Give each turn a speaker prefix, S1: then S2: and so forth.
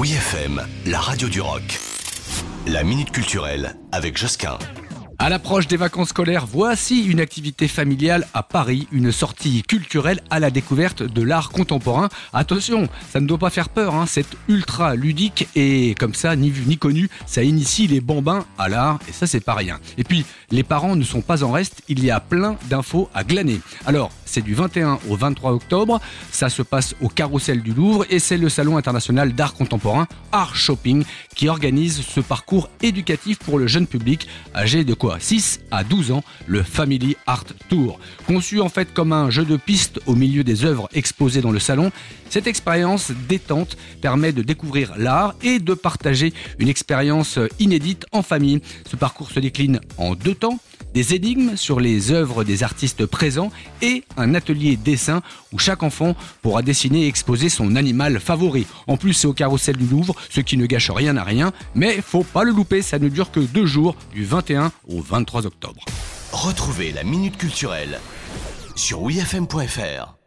S1: Oui FM, la radio du rock. La minute culturelle avec Josquin.
S2: À l'approche des vacances scolaires, voici une activité familiale à Paris, une sortie culturelle à la découverte de l'art contemporain. Attention, ça ne doit pas faire peur, hein, c'est ultra ludique et comme ça, ni vu ni connu, ça initie les bambins à l'art et ça c'est pas rien. Et puis, les parents ne sont pas en reste, il y a plein d'infos à glaner. Alors, c'est du 21 au 23 octobre, ça se passe au Carrousel du Louvre et c'est le Salon international d'art contemporain Art Shopping qui organise ce parcours éducatif pour le jeune public âgé de quoi? 6 à 12 ans, le Family Art Tour. Conçu en fait comme un jeu de piste au milieu des œuvres exposées dans le salon, cette expérience détente permet de découvrir l'art et de partager une expérience inédite en famille. Ce parcours se décline en deux temps des énigmes sur les œuvres des artistes présents et un atelier dessin où chaque enfant pourra dessiner et exposer son animal favori. En plus, c'est au carrousel du Louvre, ce qui ne gâche rien à rien, mais faut pas le louper, ça ne dure que deux jours, du 21 au 23 octobre.
S1: Retrouvez la Minute Culturelle sur wfm.fr.